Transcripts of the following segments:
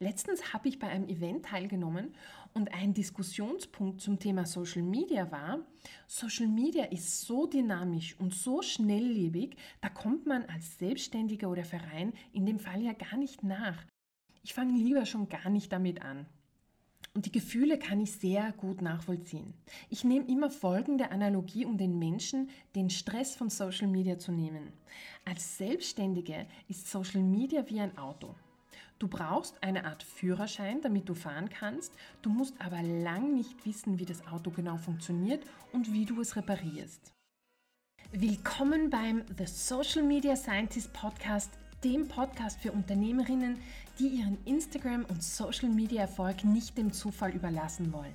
Letztens habe ich bei einem Event teilgenommen und ein Diskussionspunkt zum Thema Social Media war, Social Media ist so dynamisch und so schnelllebig, da kommt man als Selbstständiger oder Verein in dem Fall ja gar nicht nach. Ich fange lieber schon gar nicht damit an. Und die Gefühle kann ich sehr gut nachvollziehen. Ich nehme immer folgende Analogie, um den Menschen den Stress von Social Media zu nehmen. Als Selbstständige ist Social Media wie ein Auto. Du brauchst eine Art Führerschein, damit du fahren kannst. Du musst aber lang nicht wissen, wie das Auto genau funktioniert und wie du es reparierst. Willkommen beim The Social Media Scientist Podcast dem Podcast für Unternehmerinnen, die ihren Instagram- und Social-Media-Erfolg nicht dem Zufall überlassen wollen.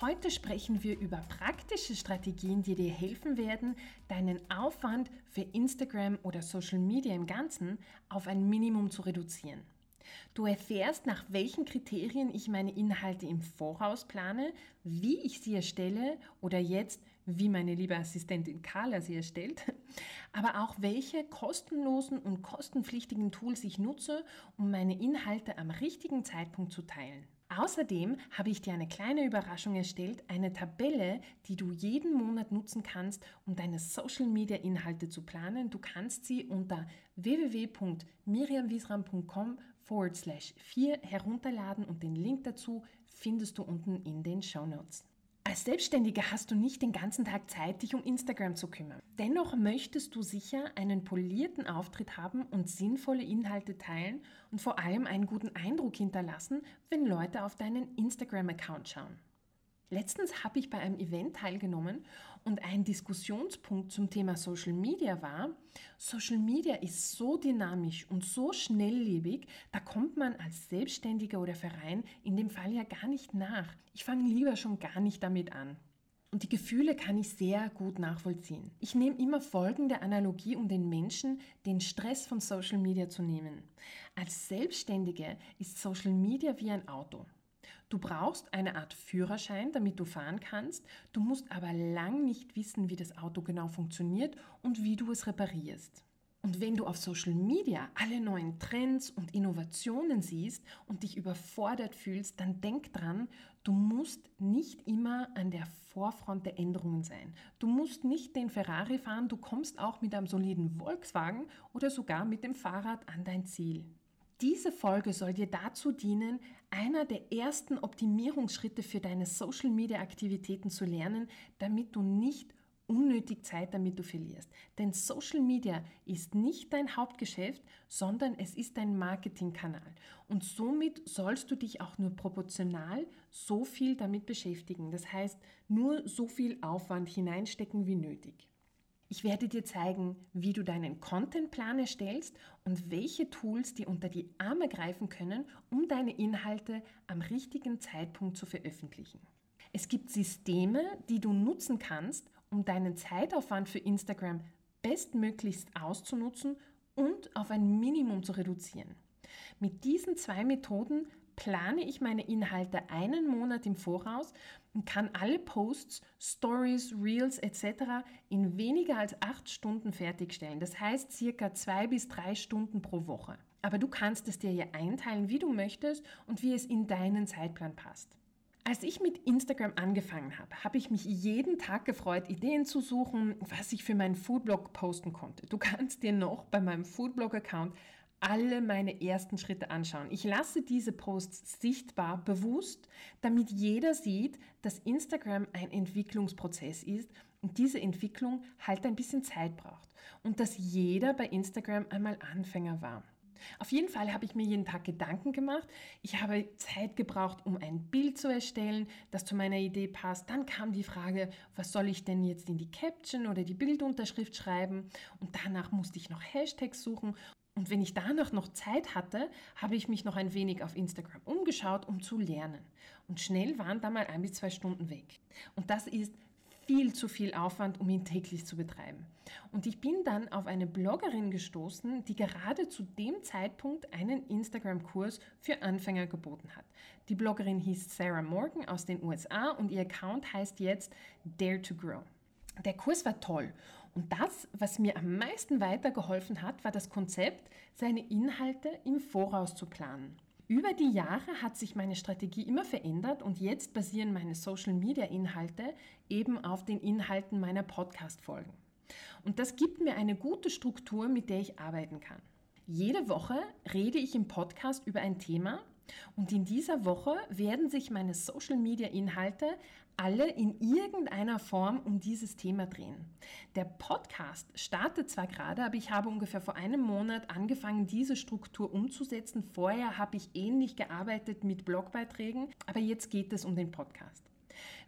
Heute sprechen wir über praktische Strategien, die dir helfen werden, deinen Aufwand für Instagram oder Social Media im Ganzen auf ein Minimum zu reduzieren. Du erfährst, nach welchen Kriterien ich meine Inhalte im Voraus plane, wie ich sie erstelle oder jetzt, wie meine liebe Assistentin Carla sie erstellt, aber auch welche kostenlosen und kostenpflichtigen Tools ich nutze, um meine Inhalte am richtigen Zeitpunkt zu teilen. Außerdem habe ich dir eine kleine Überraschung erstellt, eine Tabelle, die du jeden Monat nutzen kannst, um deine Social Media Inhalte zu planen. Du kannst sie unter www.miriamwiesram.com forward slash 4 herunterladen und den Link dazu findest du unten in den Show Notes. Als Selbstständiger hast du nicht den ganzen Tag Zeit, dich um Instagram zu kümmern. Dennoch möchtest du sicher einen polierten Auftritt haben und sinnvolle Inhalte teilen und vor allem einen guten Eindruck hinterlassen, wenn Leute auf deinen Instagram-Account schauen. Letztens habe ich bei einem Event teilgenommen und ein Diskussionspunkt zum Thema Social Media war, Social Media ist so dynamisch und so schnelllebig, da kommt man als Selbstständiger oder Verein in dem Fall ja gar nicht nach. Ich fange lieber schon gar nicht damit an. Und die Gefühle kann ich sehr gut nachvollziehen. Ich nehme immer folgende Analogie, um den Menschen den Stress von Social Media zu nehmen. Als Selbstständige ist Social Media wie ein Auto. Du brauchst eine Art Führerschein, damit du fahren kannst. Du musst aber lang nicht wissen, wie das Auto genau funktioniert und wie du es reparierst. Und wenn du auf Social Media alle neuen Trends und Innovationen siehst und dich überfordert fühlst, dann denk dran, du musst nicht immer an der Vorfront der Änderungen sein. Du musst nicht den Ferrari fahren, du kommst auch mit einem soliden Volkswagen oder sogar mit dem Fahrrad an dein Ziel. Diese Folge soll dir dazu dienen, einer der ersten Optimierungsschritte für deine Social-Media-Aktivitäten zu lernen, damit du nicht unnötig Zeit damit du verlierst. Denn Social Media ist nicht dein Hauptgeschäft, sondern es ist dein Marketingkanal. Und somit sollst du dich auch nur proportional so viel damit beschäftigen. Das heißt, nur so viel Aufwand hineinstecken wie nötig. Ich werde dir zeigen, wie du deinen Contentplan erstellst und welche Tools dir unter die Arme greifen können, um deine Inhalte am richtigen Zeitpunkt zu veröffentlichen. Es gibt Systeme, die du nutzen kannst, um deinen Zeitaufwand für Instagram bestmöglichst auszunutzen und auf ein Minimum zu reduzieren. Mit diesen zwei Methoden plane ich meine Inhalte einen Monat im Voraus und kann alle Posts, Stories, Reels etc. in weniger als acht Stunden fertigstellen. Das heißt circa zwei bis drei Stunden pro Woche. Aber du kannst es dir ja einteilen, wie du möchtest und wie es in deinen Zeitplan passt. Als ich mit Instagram angefangen habe, habe ich mich jeden Tag gefreut, Ideen zu suchen, was ich für meinen Foodblog posten konnte. Du kannst dir noch bei meinem Foodblog-Account alle meine ersten Schritte anschauen. Ich lasse diese Posts sichtbar, bewusst, damit jeder sieht, dass Instagram ein Entwicklungsprozess ist und diese Entwicklung halt ein bisschen Zeit braucht und dass jeder bei Instagram einmal Anfänger war. Auf jeden Fall habe ich mir jeden Tag Gedanken gemacht. Ich habe Zeit gebraucht, um ein Bild zu erstellen, das zu meiner Idee passt. Dann kam die Frage, was soll ich denn jetzt in die Caption oder die Bildunterschrift schreiben? Und danach musste ich noch Hashtags suchen. Und wenn ich danach noch Zeit hatte, habe ich mich noch ein wenig auf Instagram umgeschaut, um zu lernen. Und schnell waren da mal ein bis zwei Stunden weg. Und das ist viel zu viel Aufwand, um ihn täglich zu betreiben. Und ich bin dann auf eine Bloggerin gestoßen, die gerade zu dem Zeitpunkt einen Instagram-Kurs für Anfänger geboten hat. Die Bloggerin hieß Sarah Morgan aus den USA und ihr Account heißt jetzt Dare to Grow. Der Kurs war toll und das, was mir am meisten weitergeholfen hat, war das Konzept, seine Inhalte im Voraus zu planen. Über die Jahre hat sich meine Strategie immer verändert und jetzt basieren meine Social-Media-Inhalte eben auf den Inhalten meiner Podcast-Folgen. Und das gibt mir eine gute Struktur, mit der ich arbeiten kann. Jede Woche rede ich im Podcast über ein Thema und in dieser Woche werden sich meine Social-Media-Inhalte alle in irgendeiner Form um dieses Thema drehen. Der Podcast startet zwar gerade, aber ich habe ungefähr vor einem Monat angefangen, diese Struktur umzusetzen. Vorher habe ich ähnlich gearbeitet mit Blogbeiträgen, aber jetzt geht es um den Podcast.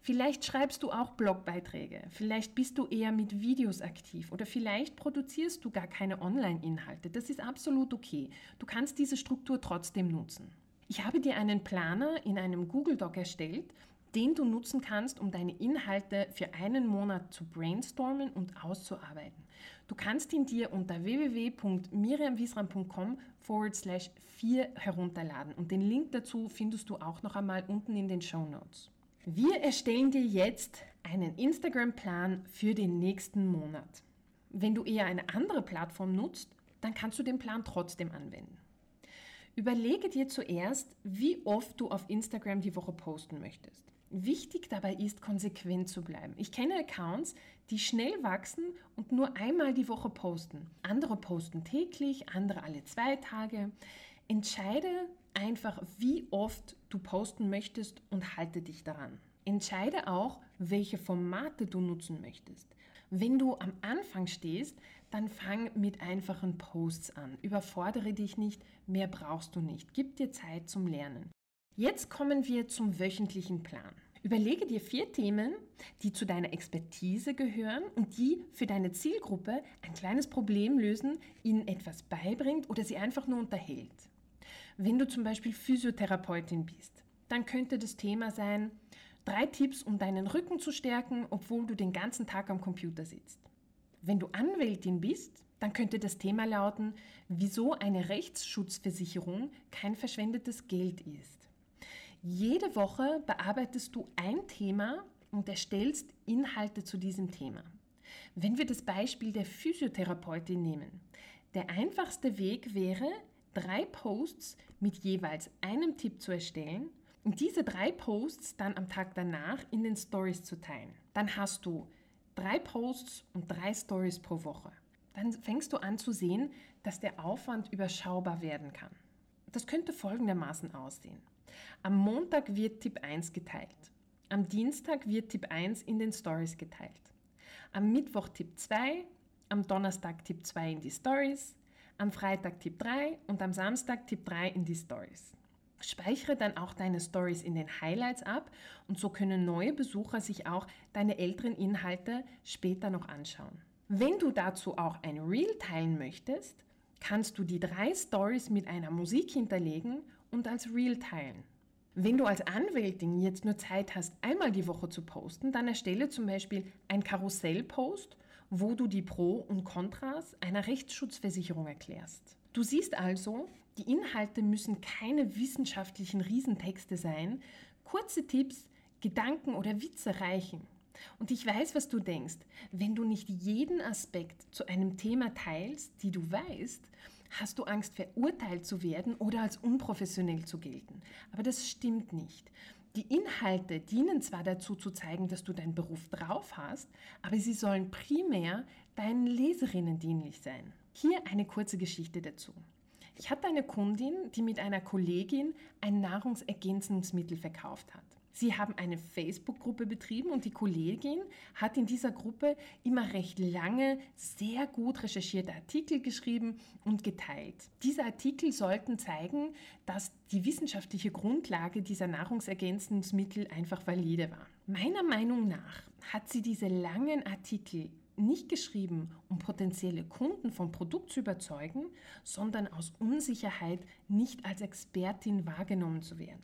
Vielleicht schreibst du auch Blogbeiträge, vielleicht bist du eher mit Videos aktiv oder vielleicht produzierst du gar keine Online-Inhalte. Das ist absolut okay. Du kannst diese Struktur trotzdem nutzen. Ich habe dir einen Planer in einem Google Doc erstellt, den du nutzen kannst, um deine Inhalte für einen Monat zu brainstormen und auszuarbeiten. Du kannst ihn dir unter www.miriamwiesram.com forward slash 4 herunterladen und den Link dazu findest du auch noch einmal unten in den Show Notes. Wir erstellen dir jetzt einen Instagram-Plan für den nächsten Monat. Wenn du eher eine andere Plattform nutzt, dann kannst du den Plan trotzdem anwenden. Überlege dir zuerst, wie oft du auf Instagram die Woche posten möchtest. Wichtig dabei ist, konsequent zu bleiben. Ich kenne Accounts, die schnell wachsen und nur einmal die Woche posten. Andere posten täglich, andere alle zwei Tage. Entscheide einfach, wie oft du posten möchtest und halte dich daran. Entscheide auch, welche Formate du nutzen möchtest. Wenn du am Anfang stehst, dann fang mit einfachen Posts an. Überfordere dich nicht, mehr brauchst du nicht. Gib dir Zeit zum Lernen. Jetzt kommen wir zum wöchentlichen Plan. Überlege dir vier Themen, die zu deiner Expertise gehören und die für deine Zielgruppe ein kleines Problem lösen, ihnen etwas beibringt oder sie einfach nur unterhält. Wenn du zum Beispiel Physiotherapeutin bist, dann könnte das Thema sein, drei Tipps, um deinen Rücken zu stärken, obwohl du den ganzen Tag am Computer sitzt. Wenn du Anwältin bist, dann könnte das Thema lauten, wieso eine Rechtsschutzversicherung kein verschwendetes Geld ist. Jede Woche bearbeitest du ein Thema und erstellst Inhalte zu diesem Thema. Wenn wir das Beispiel der Physiotherapeutin nehmen, der einfachste Weg wäre, drei Posts mit jeweils einem Tipp zu erstellen und diese drei Posts dann am Tag danach in den Stories zu teilen. Dann hast du drei Posts und drei Stories pro Woche. Dann fängst du an zu sehen, dass der Aufwand überschaubar werden kann. Das könnte folgendermaßen aussehen. Am Montag wird Tipp 1 geteilt. Am Dienstag wird Tipp 1 in den Stories geteilt. Am Mittwoch Tipp 2, am Donnerstag Tipp 2 in die Stories, am Freitag Tipp 3 und am Samstag Tipp 3 in die Stories. Speichere dann auch deine Stories in den Highlights ab und so können neue Besucher sich auch deine älteren Inhalte später noch anschauen. Wenn du dazu auch ein Reel teilen möchtest, kannst du die drei Stories mit einer Musik hinterlegen und als Reel teilen. Wenn du als Anwältin jetzt nur Zeit hast, einmal die Woche zu posten, dann erstelle zum Beispiel ein Karussellpost, wo du die Pro und Kontras einer Rechtsschutzversicherung erklärst. Du siehst also, die Inhalte müssen keine wissenschaftlichen Riesentexte sein. Kurze Tipps, Gedanken oder Witze reichen. Und ich weiß, was du denkst. Wenn du nicht jeden Aspekt zu einem Thema teilst, die du weißt, hast du Angst, verurteilt zu werden oder als unprofessionell zu gelten. Aber das stimmt nicht. Die Inhalte dienen zwar dazu zu zeigen, dass du deinen Beruf drauf hast, aber sie sollen primär deinen Leserinnen dienlich sein. Hier eine kurze Geschichte dazu. Ich hatte eine Kundin, die mit einer Kollegin ein Nahrungsergänzungsmittel verkauft hat. Sie haben eine Facebook-Gruppe betrieben und die Kollegin hat in dieser Gruppe immer recht lange, sehr gut recherchierte Artikel geschrieben und geteilt. Diese Artikel sollten zeigen, dass die wissenschaftliche Grundlage dieser Nahrungsergänzungsmittel einfach valide war. Meiner Meinung nach hat sie diese langen Artikel nicht geschrieben, um potenzielle Kunden vom Produkt zu überzeugen, sondern aus Unsicherheit, nicht als Expertin wahrgenommen zu werden.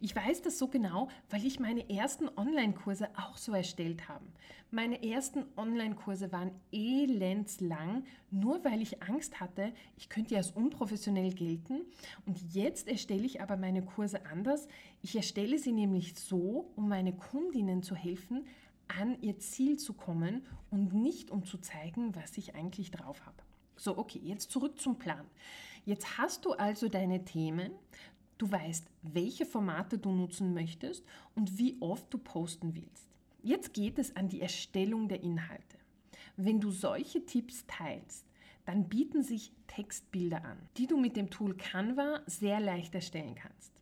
Ich weiß das so genau, weil ich meine ersten Online-Kurse auch so erstellt habe. Meine ersten Online-Kurse waren elendslang, nur weil ich Angst hatte, ich könnte ja als unprofessionell gelten. Und jetzt erstelle ich aber meine Kurse anders. Ich erstelle sie nämlich so, um meine Kundinnen zu helfen, an ihr Ziel zu kommen und nicht um zu zeigen, was ich eigentlich drauf habe. So, okay, jetzt zurück zum Plan. Jetzt hast du also deine Themen, du weißt, welche Formate du nutzen möchtest und wie oft du posten willst. Jetzt geht es an die Erstellung der Inhalte. Wenn du solche Tipps teilst, dann bieten sich Textbilder an, die du mit dem Tool Canva sehr leicht erstellen kannst.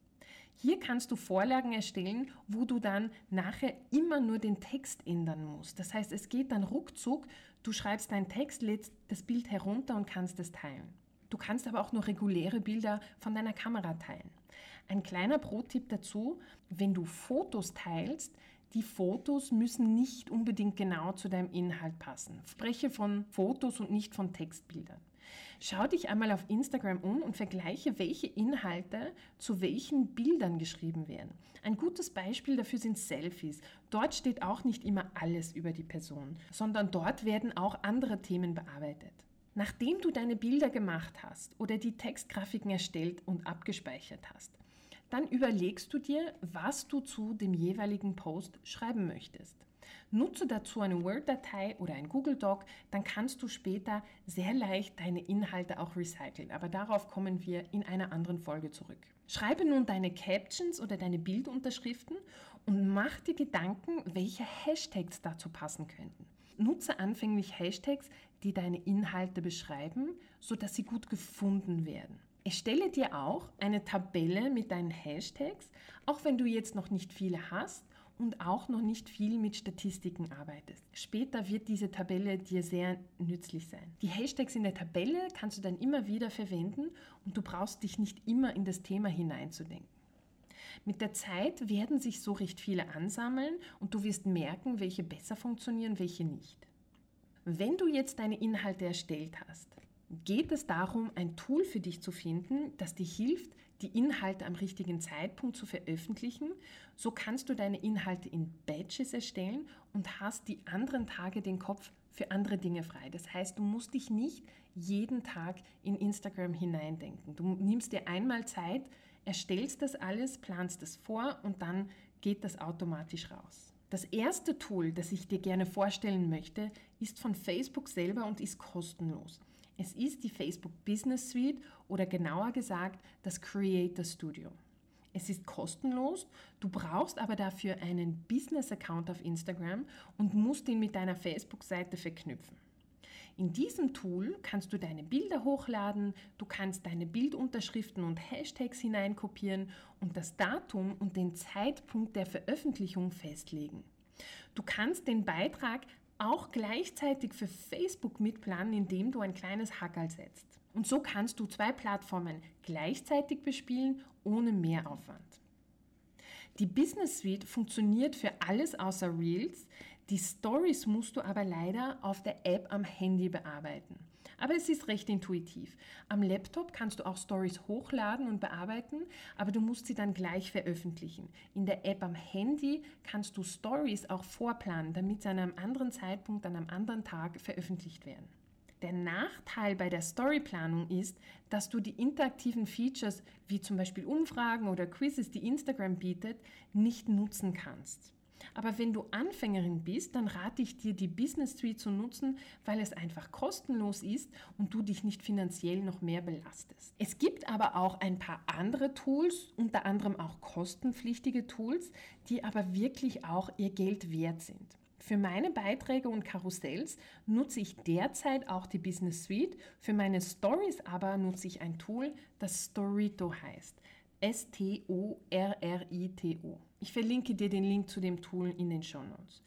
Hier kannst du Vorlagen erstellen, wo du dann nachher immer nur den Text ändern musst. Das heißt, es geht dann ruckzuck, du schreibst deinen Text, lädst das Bild herunter und kannst es teilen. Du kannst aber auch nur reguläre Bilder von deiner Kamera teilen. Ein kleiner Pro-Tipp dazu, wenn du Fotos teilst, die Fotos müssen nicht unbedingt genau zu deinem Inhalt passen. Spreche von Fotos und nicht von Textbildern. Schau dich einmal auf Instagram um und vergleiche, welche Inhalte zu welchen Bildern geschrieben werden. Ein gutes Beispiel dafür sind Selfies. Dort steht auch nicht immer alles über die Person, sondern dort werden auch andere Themen bearbeitet. Nachdem du deine Bilder gemacht hast oder die Textgrafiken erstellt und abgespeichert hast, dann überlegst du dir, was du zu dem jeweiligen Post schreiben möchtest. Nutze dazu eine Word-Datei oder ein Google Doc, dann kannst du später sehr leicht deine Inhalte auch recyceln. Aber darauf kommen wir in einer anderen Folge zurück. Schreibe nun deine Captions oder deine Bildunterschriften und mach dir Gedanken, welche Hashtags dazu passen könnten. Nutze anfänglich Hashtags, die deine Inhalte beschreiben, sodass sie gut gefunden werden. Erstelle dir auch eine Tabelle mit deinen Hashtags, auch wenn du jetzt noch nicht viele hast und auch noch nicht viel mit Statistiken arbeitest. Später wird diese Tabelle dir sehr nützlich sein. Die Hashtags in der Tabelle kannst du dann immer wieder verwenden und du brauchst dich nicht immer in das Thema hineinzudenken. Mit der Zeit werden sich so recht viele ansammeln und du wirst merken, welche besser funktionieren, welche nicht. Wenn du jetzt deine Inhalte erstellt hast, geht es darum, ein Tool für dich zu finden, das dir hilft, die Inhalte am richtigen Zeitpunkt zu veröffentlichen. So kannst du deine Inhalte in Batches erstellen und hast die anderen Tage den Kopf für andere Dinge frei. Das heißt, du musst dich nicht jeden Tag in Instagram hineindenken. Du nimmst dir einmal Zeit, erstellst das alles, planst es vor und dann geht das automatisch raus. Das erste Tool, das ich dir gerne vorstellen möchte, ist von Facebook selber und ist kostenlos. Es ist die Facebook Business Suite oder genauer gesagt das Creator Studio. Es ist kostenlos, du brauchst aber dafür einen Business-Account auf Instagram und musst ihn mit deiner Facebook-Seite verknüpfen. In diesem Tool kannst du deine Bilder hochladen, du kannst deine Bildunterschriften und Hashtags hineinkopieren und das Datum und den Zeitpunkt der Veröffentlichung festlegen. Du kannst den Beitrag auch gleichzeitig für Facebook mitplanen, indem du ein kleines Hackerl setzt. Und so kannst du zwei Plattformen gleichzeitig bespielen, ohne Mehraufwand. Die Business Suite funktioniert für alles außer Reels. Die Stories musst du aber leider auf der App am Handy bearbeiten. Aber es ist recht intuitiv. Am Laptop kannst du auch Stories hochladen und bearbeiten, aber du musst sie dann gleich veröffentlichen. In der App am Handy kannst du Stories auch vorplanen, damit sie an einem anderen Zeitpunkt, an einem anderen Tag veröffentlicht werden. Der Nachteil bei der Storyplanung ist, dass du die interaktiven Features wie zum Beispiel Umfragen oder Quizzes, die Instagram bietet, nicht nutzen kannst. Aber wenn du Anfängerin bist, dann rate ich dir, die Business Suite zu nutzen, weil es einfach kostenlos ist und du dich nicht finanziell noch mehr belastest. Es gibt aber auch ein paar andere Tools, unter anderem auch kostenpflichtige Tools, die aber wirklich auch ihr Geld wert sind. Für meine Beiträge und Karussells nutze ich derzeit auch die Business Suite. Für meine Stories aber nutze ich ein Tool, das Storito heißt. S-T-O-R-R-I-T-O. Ich verlinke dir den Link zu dem Tool in den Show Notes.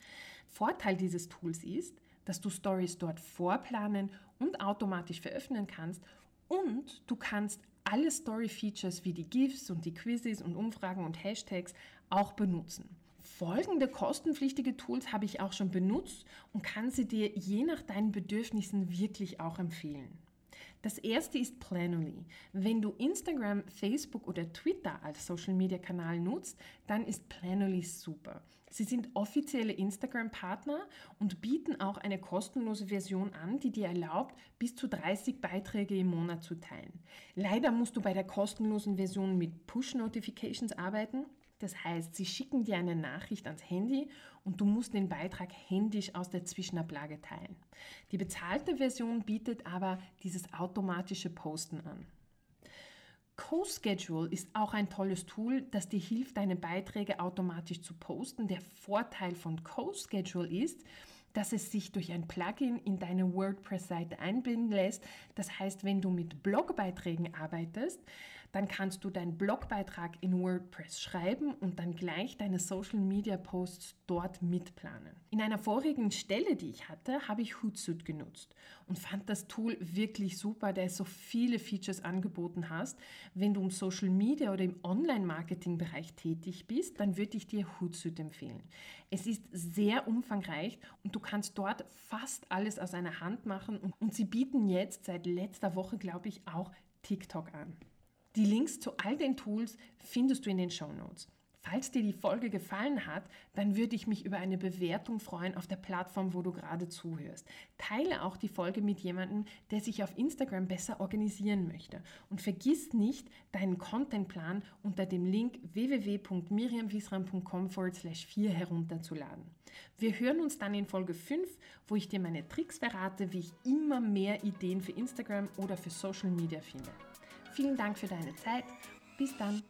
Vorteil dieses Tools ist, dass du Stories dort vorplanen und automatisch veröffentlichen kannst und du kannst alle Story-Features wie die GIFs und die Quizzes und Umfragen und Hashtags auch benutzen. Folgende kostenpflichtige Tools habe ich auch schon benutzt und kann sie dir je nach deinen Bedürfnissen wirklich auch empfehlen. Das erste ist Planoly. Wenn du Instagram, Facebook oder Twitter als Social Media Kanal nutzt, dann ist Planoly super. Sie sind offizielle Instagram-Partner und bieten auch eine kostenlose Version an, die dir erlaubt, bis zu 30 Beiträge im Monat zu teilen. Leider musst du bei der kostenlosen Version mit Push-Notifications arbeiten. Das heißt, sie schicken dir eine Nachricht ans Handy und du musst den Beitrag händisch aus der Zwischenablage teilen. Die bezahlte Version bietet aber dieses automatische Posten an. CoSchedule ist auch ein tolles Tool, das dir hilft, deine Beiträge automatisch zu posten. Der Vorteil von CoSchedule ist, dass es sich durch ein Plugin in deine WordPress-Seite einbinden lässt. Das heißt, wenn du mit Blogbeiträgen arbeitest, dann kannst du deinen Blogbeitrag in WordPress schreiben und dann gleich deine Social Media Posts dort mitplanen. In einer vorigen Stelle, die ich hatte, habe ich Hootsuite genutzt und fand das Tool wirklich super, da es so viele Features angeboten hast. Wenn du im Social Media oder im Online-Marketing-Bereich tätig bist, dann würde ich dir Hootsuite empfehlen. Es ist sehr umfangreich und du kannst dort fast alles aus einer Hand machen und, und sie bieten jetzt seit letzter Woche, glaube ich, auch TikTok an. Die Links zu all den Tools findest du in den Show Notes. Falls dir die Folge gefallen hat, dann würde ich mich über eine Bewertung freuen auf der Plattform, wo du gerade zuhörst. Teile auch die Folge mit jemandem, der sich auf Instagram besser organisieren möchte. Und vergiss nicht, deinen Contentplan unter dem Link www.miriamwiesram.com 4 herunterzuladen. Wir hören uns dann in Folge 5, wo ich dir meine Tricks verrate, wie ich immer mehr Ideen für Instagram oder für Social Media finde. Vielen Dank für deine Zeit. Bis dann.